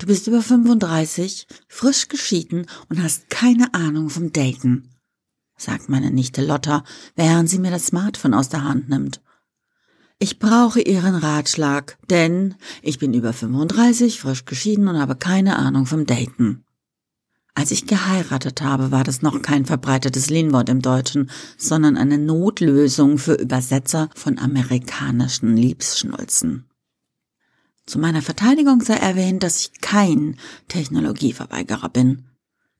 Du bist über 35, frisch geschieden und hast keine Ahnung vom Daten, sagt meine Nichte Lotta, während sie mir das Smartphone aus der Hand nimmt. Ich brauche Ihren Ratschlag, denn ich bin über 35, frisch geschieden und habe keine Ahnung vom Daten. Als ich geheiratet habe, war das noch kein verbreitetes Lehnwort im Deutschen, sondern eine Notlösung für Übersetzer von amerikanischen Liebsschnulzen. Zu meiner Verteidigung sei erwähnt, dass ich kein Technologieverweigerer bin.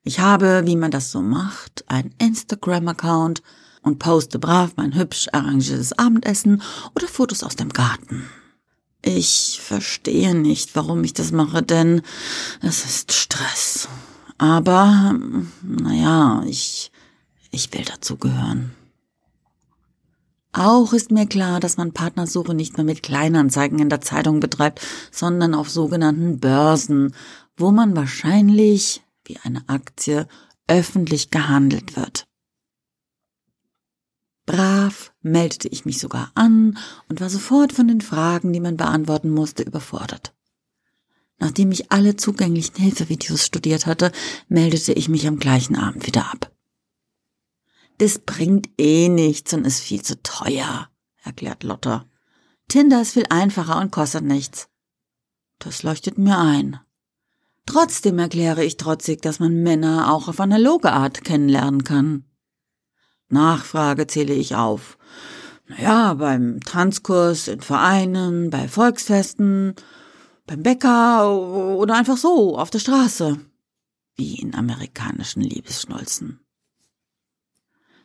Ich habe, wie man das so macht, einen Instagram-Account und poste brav mein hübsch arrangiertes Abendessen oder Fotos aus dem Garten. Ich verstehe nicht, warum ich das mache, denn es ist Stress. Aber, naja, ich, ich will dazugehören. Auch ist mir klar, dass man Partnersuche nicht mehr mit Kleinanzeigen in der Zeitung betreibt, sondern auf sogenannten Börsen, wo man wahrscheinlich, wie eine Aktie, öffentlich gehandelt wird. Brav meldete ich mich sogar an und war sofort von den Fragen, die man beantworten musste, überfordert. Nachdem ich alle zugänglichen Hilfevideos studiert hatte, meldete ich mich am gleichen Abend wieder ab. Das bringt eh nichts und ist viel zu teuer, erklärt Lotta. Tinder ist viel einfacher und kostet nichts. Das leuchtet mir ein. Trotzdem erkläre ich trotzig, dass man Männer auch auf analoge Art kennenlernen kann. Nachfrage zähle ich auf. Naja, beim Tanzkurs, in Vereinen, bei Volksfesten, beim Bäcker oder einfach so, auf der Straße. Wie in amerikanischen Liebesschnulzen.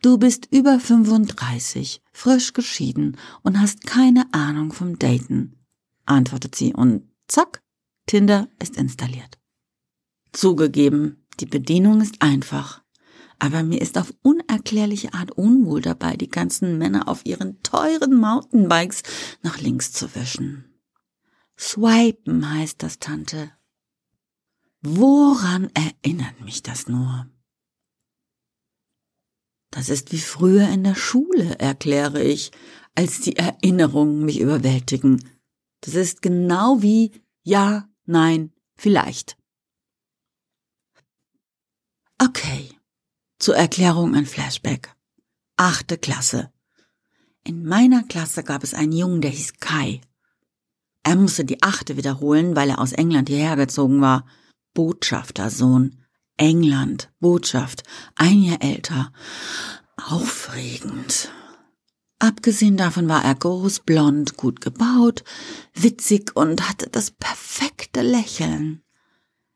Du bist über 35, frisch geschieden und hast keine Ahnung vom Daten, antwortet sie und zack, Tinder ist installiert. Zugegeben, die Bedienung ist einfach, aber mir ist auf unerklärliche Art unwohl dabei, die ganzen Männer auf ihren teuren Mountainbikes nach links zu wischen. Swipen heißt das, Tante. Woran erinnert mich das nur? Das ist wie früher in der Schule, erkläre ich, als die Erinnerungen mich überwältigen. Das ist genau wie ja, nein, vielleicht. Okay. Zur Erklärung ein Flashback. Achte Klasse. In meiner Klasse gab es einen Jungen, der hieß Kai. Er musste die achte wiederholen, weil er aus England hierher gezogen war. Botschaftersohn. England, Botschaft, ein Jahr älter. Aufregend. Abgesehen davon war er groß, blond, gut gebaut, witzig und hatte das perfekte Lächeln.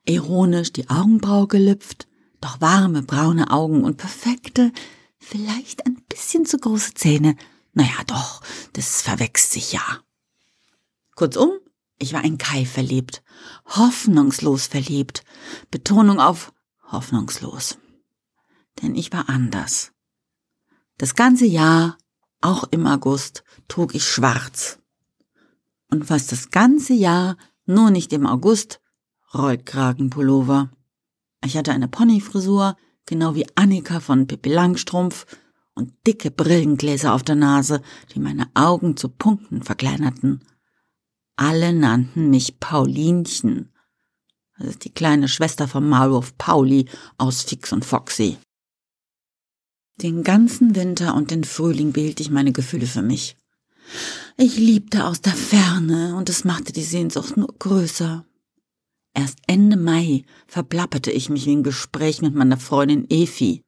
Ironisch die Augenbraue gelüpft, doch warme braune Augen und perfekte, vielleicht ein bisschen zu große Zähne. Naja, doch, das verwechselt sich ja. Kurzum, ich war in Kai verliebt, hoffnungslos verliebt. Betonung auf hoffnungslos. Denn ich war anders. Das ganze Jahr, auch im August, trug ich schwarz. Und fast das ganze Jahr, nur nicht im August, Rollkragenpullover. Ich hatte eine Ponyfrisur, genau wie Annika von Pippi Langstrumpf, und dicke Brillengläser auf der Nase, die meine Augen zu Punkten verkleinerten. Alle nannten mich Paulinchen, das ist die kleine Schwester von Maulwurf Pauli aus Fix und Foxy. Den ganzen Winter und den Frühling behielt ich meine Gefühle für mich. Ich liebte aus der Ferne und es machte die Sehnsucht nur größer. Erst Ende Mai verplapperte ich mich im Gespräch mit meiner Freundin Efi.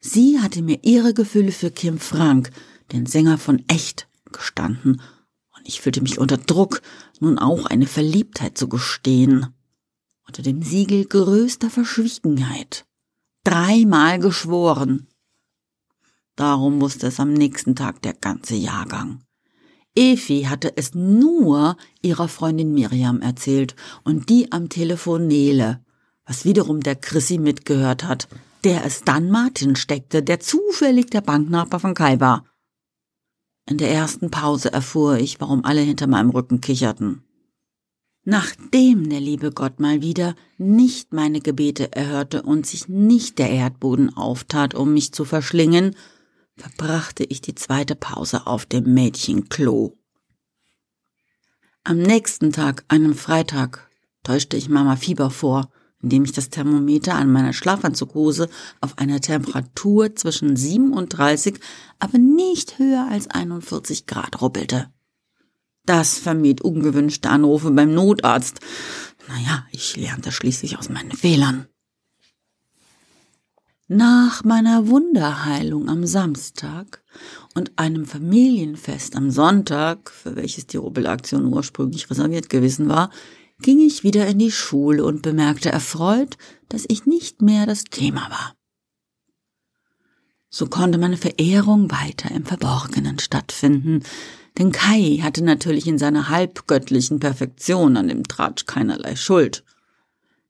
Sie hatte mir ihre Gefühle für Kim Frank, den Sänger von Echt, gestanden, und ich fühlte mich unter Druck, nun auch eine Verliebtheit zu gestehen unter dem Siegel größter Verschwiegenheit. Dreimal geschworen. Darum wusste es am nächsten Tag der ganze Jahrgang. Efi hatte es nur ihrer Freundin Miriam erzählt und die am Telefon Nele, was wiederum der Chrissy mitgehört hat, der es dann Martin steckte, der zufällig der Banknachbar von Kai war. In der ersten Pause erfuhr ich, warum alle hinter meinem Rücken kicherten. Nachdem der liebe Gott mal wieder nicht meine Gebete erhörte und sich nicht der Erdboden auftat, um mich zu verschlingen, verbrachte ich die zweite Pause auf dem Mädchenklo. Am nächsten Tag, einem Freitag, täuschte ich Mama Fieber vor, indem ich das Thermometer an meiner Schlafanzughose auf einer Temperatur zwischen 37, aber nicht höher als 41 Grad rubbelte. Das vermied ungewünschte Anrufe beim Notarzt. Naja, ich lernte schließlich aus meinen Fehlern. Nach meiner Wunderheilung am Samstag und einem Familienfest am Sonntag, für welches die Rubbelaktion ursprünglich reserviert gewesen war, ging ich wieder in die Schule und bemerkte erfreut, dass ich nicht mehr das Thema war. So konnte meine Verehrung weiter im Verborgenen stattfinden, denn Kai hatte natürlich in seiner halbgöttlichen Perfektion an dem Tratsch keinerlei Schuld.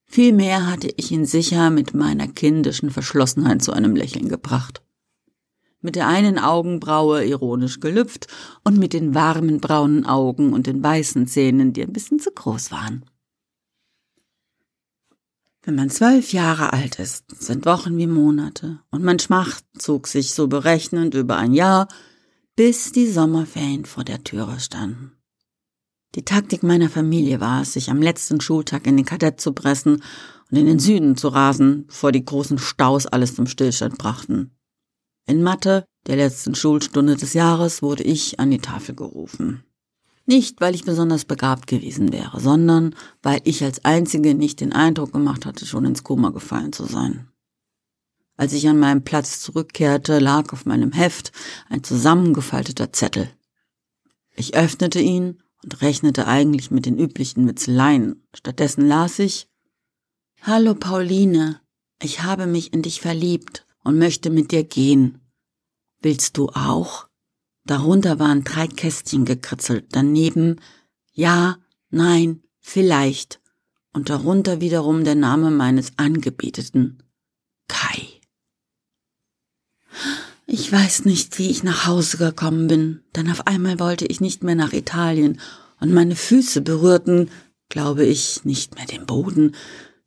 Vielmehr hatte ich ihn sicher mit meiner kindischen Verschlossenheit zu einem Lächeln gebracht. Mit der einen Augenbraue ironisch gelüpft und mit den warmen braunen Augen und den weißen Zähnen, die ein bisschen zu groß waren. Wenn man zwölf Jahre alt ist, sind Wochen wie Monate, und mein Schmacht zog sich so berechnend über ein Jahr, bis die Sommerferien vor der Türe standen. Die Taktik meiner Familie war es, sich am letzten Schultag in den Kadett zu pressen und in den Süden zu rasen, bevor die großen Staus alles zum Stillstand brachten. In Mathe, der letzten Schulstunde des Jahres, wurde ich an die Tafel gerufen. Nicht, weil ich besonders begabt gewesen wäre, sondern weil ich als Einzige nicht den Eindruck gemacht hatte, schon ins Koma gefallen zu sein. Als ich an meinem Platz zurückkehrte, lag auf meinem Heft ein zusammengefalteter Zettel. Ich öffnete ihn und rechnete eigentlich mit den üblichen Witzeleien. Stattdessen las ich Hallo Pauline, ich habe mich in dich verliebt und möchte mit dir gehen. Willst du auch? Darunter waren drei Kästchen gekritzelt, daneben Ja, Nein, vielleicht und darunter wiederum der Name meines Angebeteten, Kai. Ich weiß nicht, wie ich nach Hause gekommen bin, denn auf einmal wollte ich nicht mehr nach Italien und meine Füße berührten, glaube ich, nicht mehr den Boden,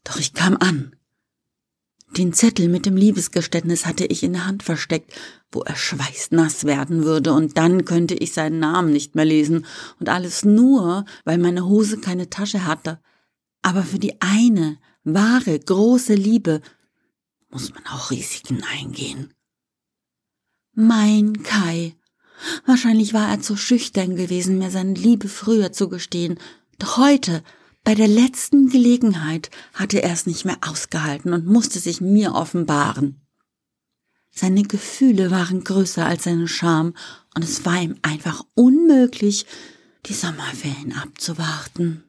doch ich kam an. Den Zettel mit dem Liebesgeständnis hatte ich in der Hand versteckt, wo er schweißnass werden würde, und dann könnte ich seinen Namen nicht mehr lesen, und alles nur, weil meine Hose keine Tasche hatte. Aber für die eine, wahre, große Liebe muss man auch Risiken eingehen. Mein Kai. Wahrscheinlich war er zu schüchtern gewesen, mir seine Liebe früher zu gestehen. Doch heute, bei der letzten Gelegenheit, hatte er es nicht mehr ausgehalten und musste sich mir offenbaren. Seine Gefühle waren größer als seine Scham, und es war ihm einfach unmöglich, die Sommerferien abzuwarten.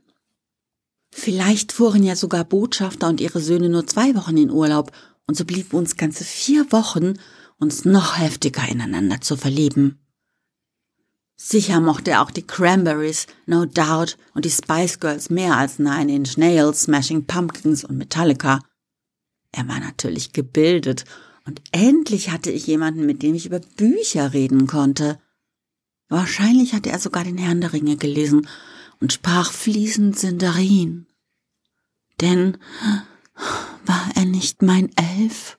Vielleicht fuhren ja sogar Botschafter und ihre Söhne nur zwei Wochen in Urlaub, und so blieben uns ganze vier Wochen, uns noch heftiger ineinander zu verlieben. Sicher mochte er auch die Cranberries, No Doubt und die Spice Girls mehr als Nine Inch Nails, Smashing Pumpkins und Metallica. Er war natürlich gebildet und endlich hatte ich jemanden, mit dem ich über Bücher reden konnte. Wahrscheinlich hatte er sogar den Herrn der Ringe gelesen und sprach fließend Sindarin. Denn war er nicht mein Elf?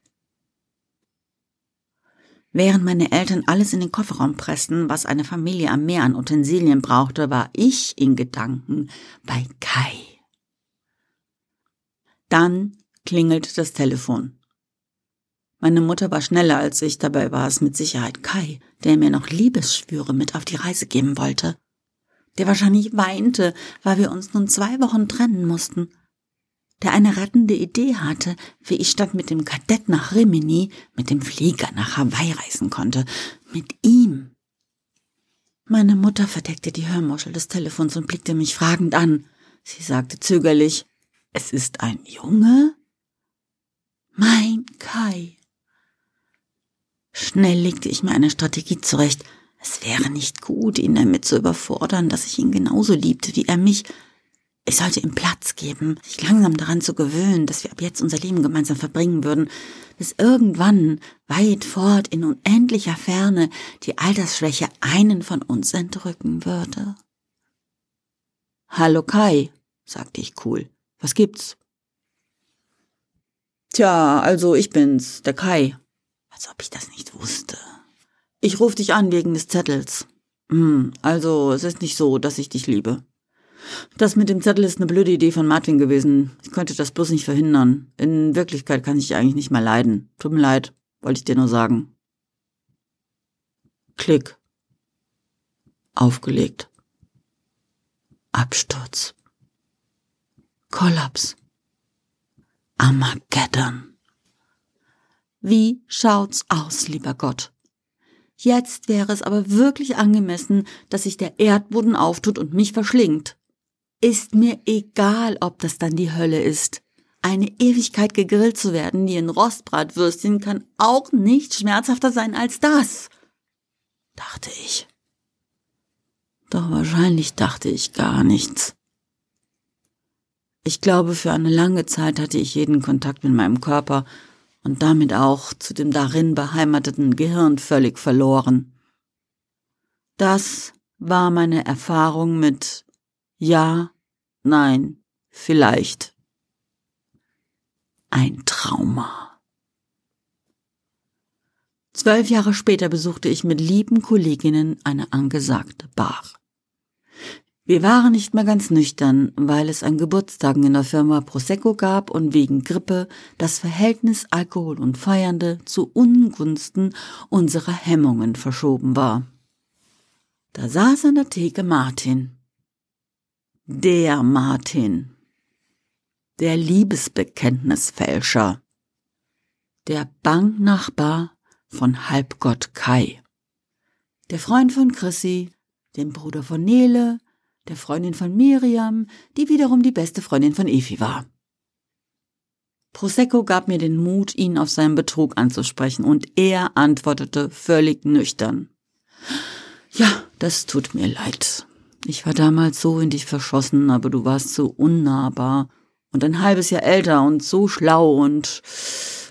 Während meine Eltern alles in den Kofferraum pressten, was eine Familie am Meer an Utensilien brauchte, war ich in Gedanken bei Kai. Dann klingelte das Telefon. Meine Mutter war schneller als ich, dabei war es mit Sicherheit Kai, der mir noch Liebesschwüre mit auf die Reise geben wollte. Der wahrscheinlich weinte, weil wir uns nun zwei Wochen trennen mussten der eine rettende Idee hatte, wie ich statt mit dem Kadett nach Rimini mit dem Flieger nach Hawaii reisen konnte. Mit ihm. Meine Mutter verdeckte die Hörmuschel des Telefons und blickte mich fragend an. Sie sagte zögerlich, es ist ein Junge? Mein Kai. Schnell legte ich mir eine Strategie zurecht. Es wäre nicht gut, ihn damit zu überfordern, dass ich ihn genauso liebte wie er mich, ich sollte ihm Platz geben, sich langsam daran zu gewöhnen, dass wir ab jetzt unser Leben gemeinsam verbringen würden, bis irgendwann, weit fort in unendlicher Ferne, die Altersschwäche einen von uns entrücken würde. Hallo Kai, sagte ich cool. Was gibt's? Tja, also ich bin's, der Kai. Als ob ich das nicht wusste. Ich ruf dich an wegen des Zettels. Hm, also es ist nicht so, dass ich dich liebe. Das mit dem Zettel ist eine blöde Idee von Martin gewesen. Ich könnte das bloß nicht verhindern. In Wirklichkeit kann ich eigentlich nicht mehr leiden. Tut mir leid, wollte ich dir nur sagen. Klick. Aufgelegt. Absturz. Kollaps. Armageddon. Wie schaut's aus, lieber Gott? Jetzt wäre es aber wirklich angemessen, dass sich der Erdboden auftut und mich verschlingt. Ist mir egal, ob das dann die Hölle ist. Eine Ewigkeit gegrillt zu werden, wie ein Rostbratwürstchen, kann auch nicht schmerzhafter sein als das, dachte ich. Doch wahrscheinlich dachte ich gar nichts. Ich glaube, für eine lange Zeit hatte ich jeden Kontakt mit meinem Körper und damit auch zu dem darin beheimateten Gehirn völlig verloren. Das war meine Erfahrung mit Ja, Nein, vielleicht. Ein Trauma. Zwölf Jahre später besuchte ich mit lieben Kolleginnen eine angesagte Bar. Wir waren nicht mehr ganz nüchtern, weil es an Geburtstagen in der Firma Prosecco gab und wegen Grippe das Verhältnis Alkohol und Feiernde zu Ungunsten unserer Hemmungen verschoben war. Da saß an der Theke Martin. Der Martin. Der Liebesbekenntnisfälscher. Der Banknachbar von Halbgott Kai. Der Freund von Chrissy, dem Bruder von Nele, der Freundin von Miriam, die wiederum die beste Freundin von Efi war. Prosecco gab mir den Mut, ihn auf seinen Betrug anzusprechen, und er antwortete völlig nüchtern. Ja, das tut mir leid. Ich war damals so in dich verschossen, aber du warst so unnahbar und ein halbes Jahr älter und so schlau und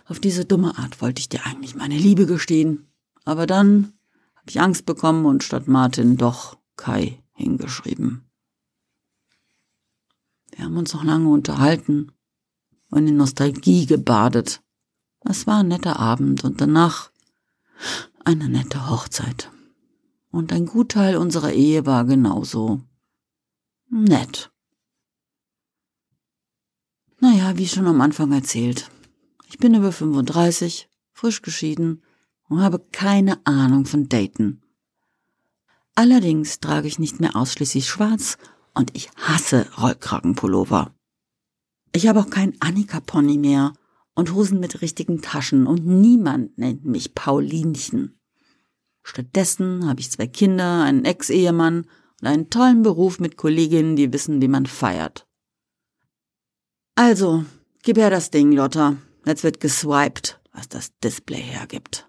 auf diese dumme Art wollte ich dir eigentlich meine Liebe gestehen. Aber dann habe ich Angst bekommen und statt Martin doch Kai hingeschrieben. Wir haben uns noch lange unterhalten und in Nostalgie gebadet. Es war ein netter Abend und danach eine nette Hochzeit. Und ein Gutteil unserer Ehe war genauso nett. Naja, wie schon am Anfang erzählt. Ich bin über 35, frisch geschieden und habe keine Ahnung von Daten. Allerdings trage ich nicht mehr ausschließlich schwarz und ich hasse Rollkragenpullover. Ich habe auch kein Annika-Pony mehr und Hosen mit richtigen Taschen und niemand nennt mich Paulinchen. Stattdessen habe ich zwei Kinder, einen Ex-Ehemann und einen tollen Beruf mit Kolleginnen, die wissen, wie man feiert. Also, gib her das Ding, Lotta. Jetzt wird geswiped, was das Display hergibt.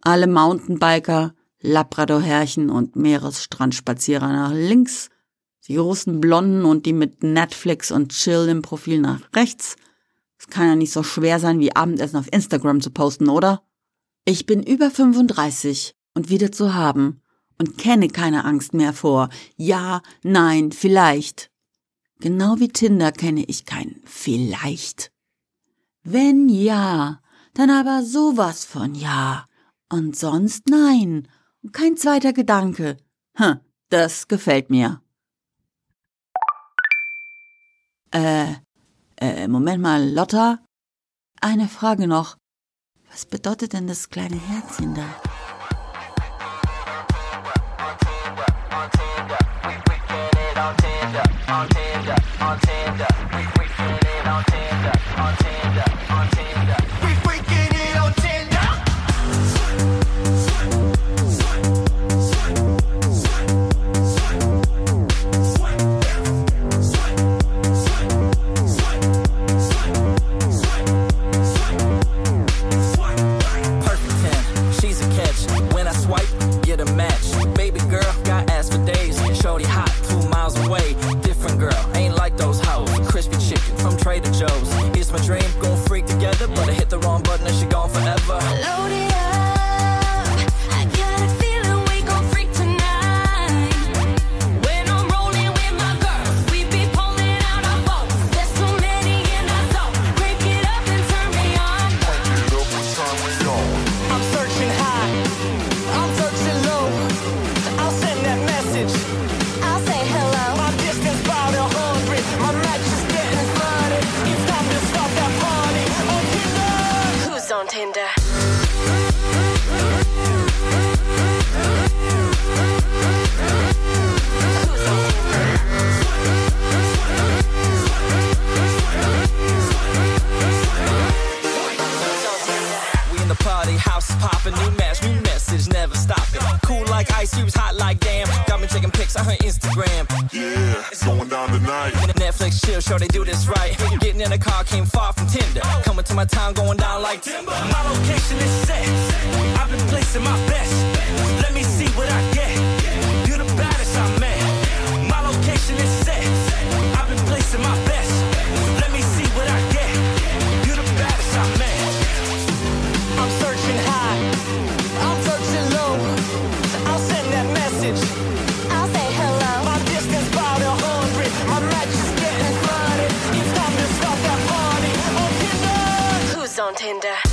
Alle Mountainbiker, Labradorherrchen und Meeresstrandspazierer nach links, die großen Blonden und die mit Netflix und Chill im Profil nach rechts. Es kann ja nicht so schwer sein, wie Abendessen auf Instagram zu posten, oder? Ich bin über 35 und wieder zu haben und kenne keine Angst mehr vor Ja, Nein, vielleicht. Genau wie Tinder kenne ich kein Vielleicht. Wenn ja, dann aber sowas von Ja und sonst Nein kein zweiter Gedanke. Hm, das gefällt mir. Äh, äh, Moment mal, Lotta. Eine Frage noch. Was bedeutet denn das kleine Herzchen da? Trader Joe's. It's my dream, gon' the butter hit popping, new match, new message, never stopping. Cool like ice, he was hot like damn. Got me taking pics on her Instagram. Yeah, it's going down tonight. Netflix chill, sure they do this right. Getting in the car came far from Tinder. Coming to my town, going down like timber. My location is set. I've been placing my best. Let me see what I get. You're the baddest I met. My location is set. I've been placing my best. Tinder.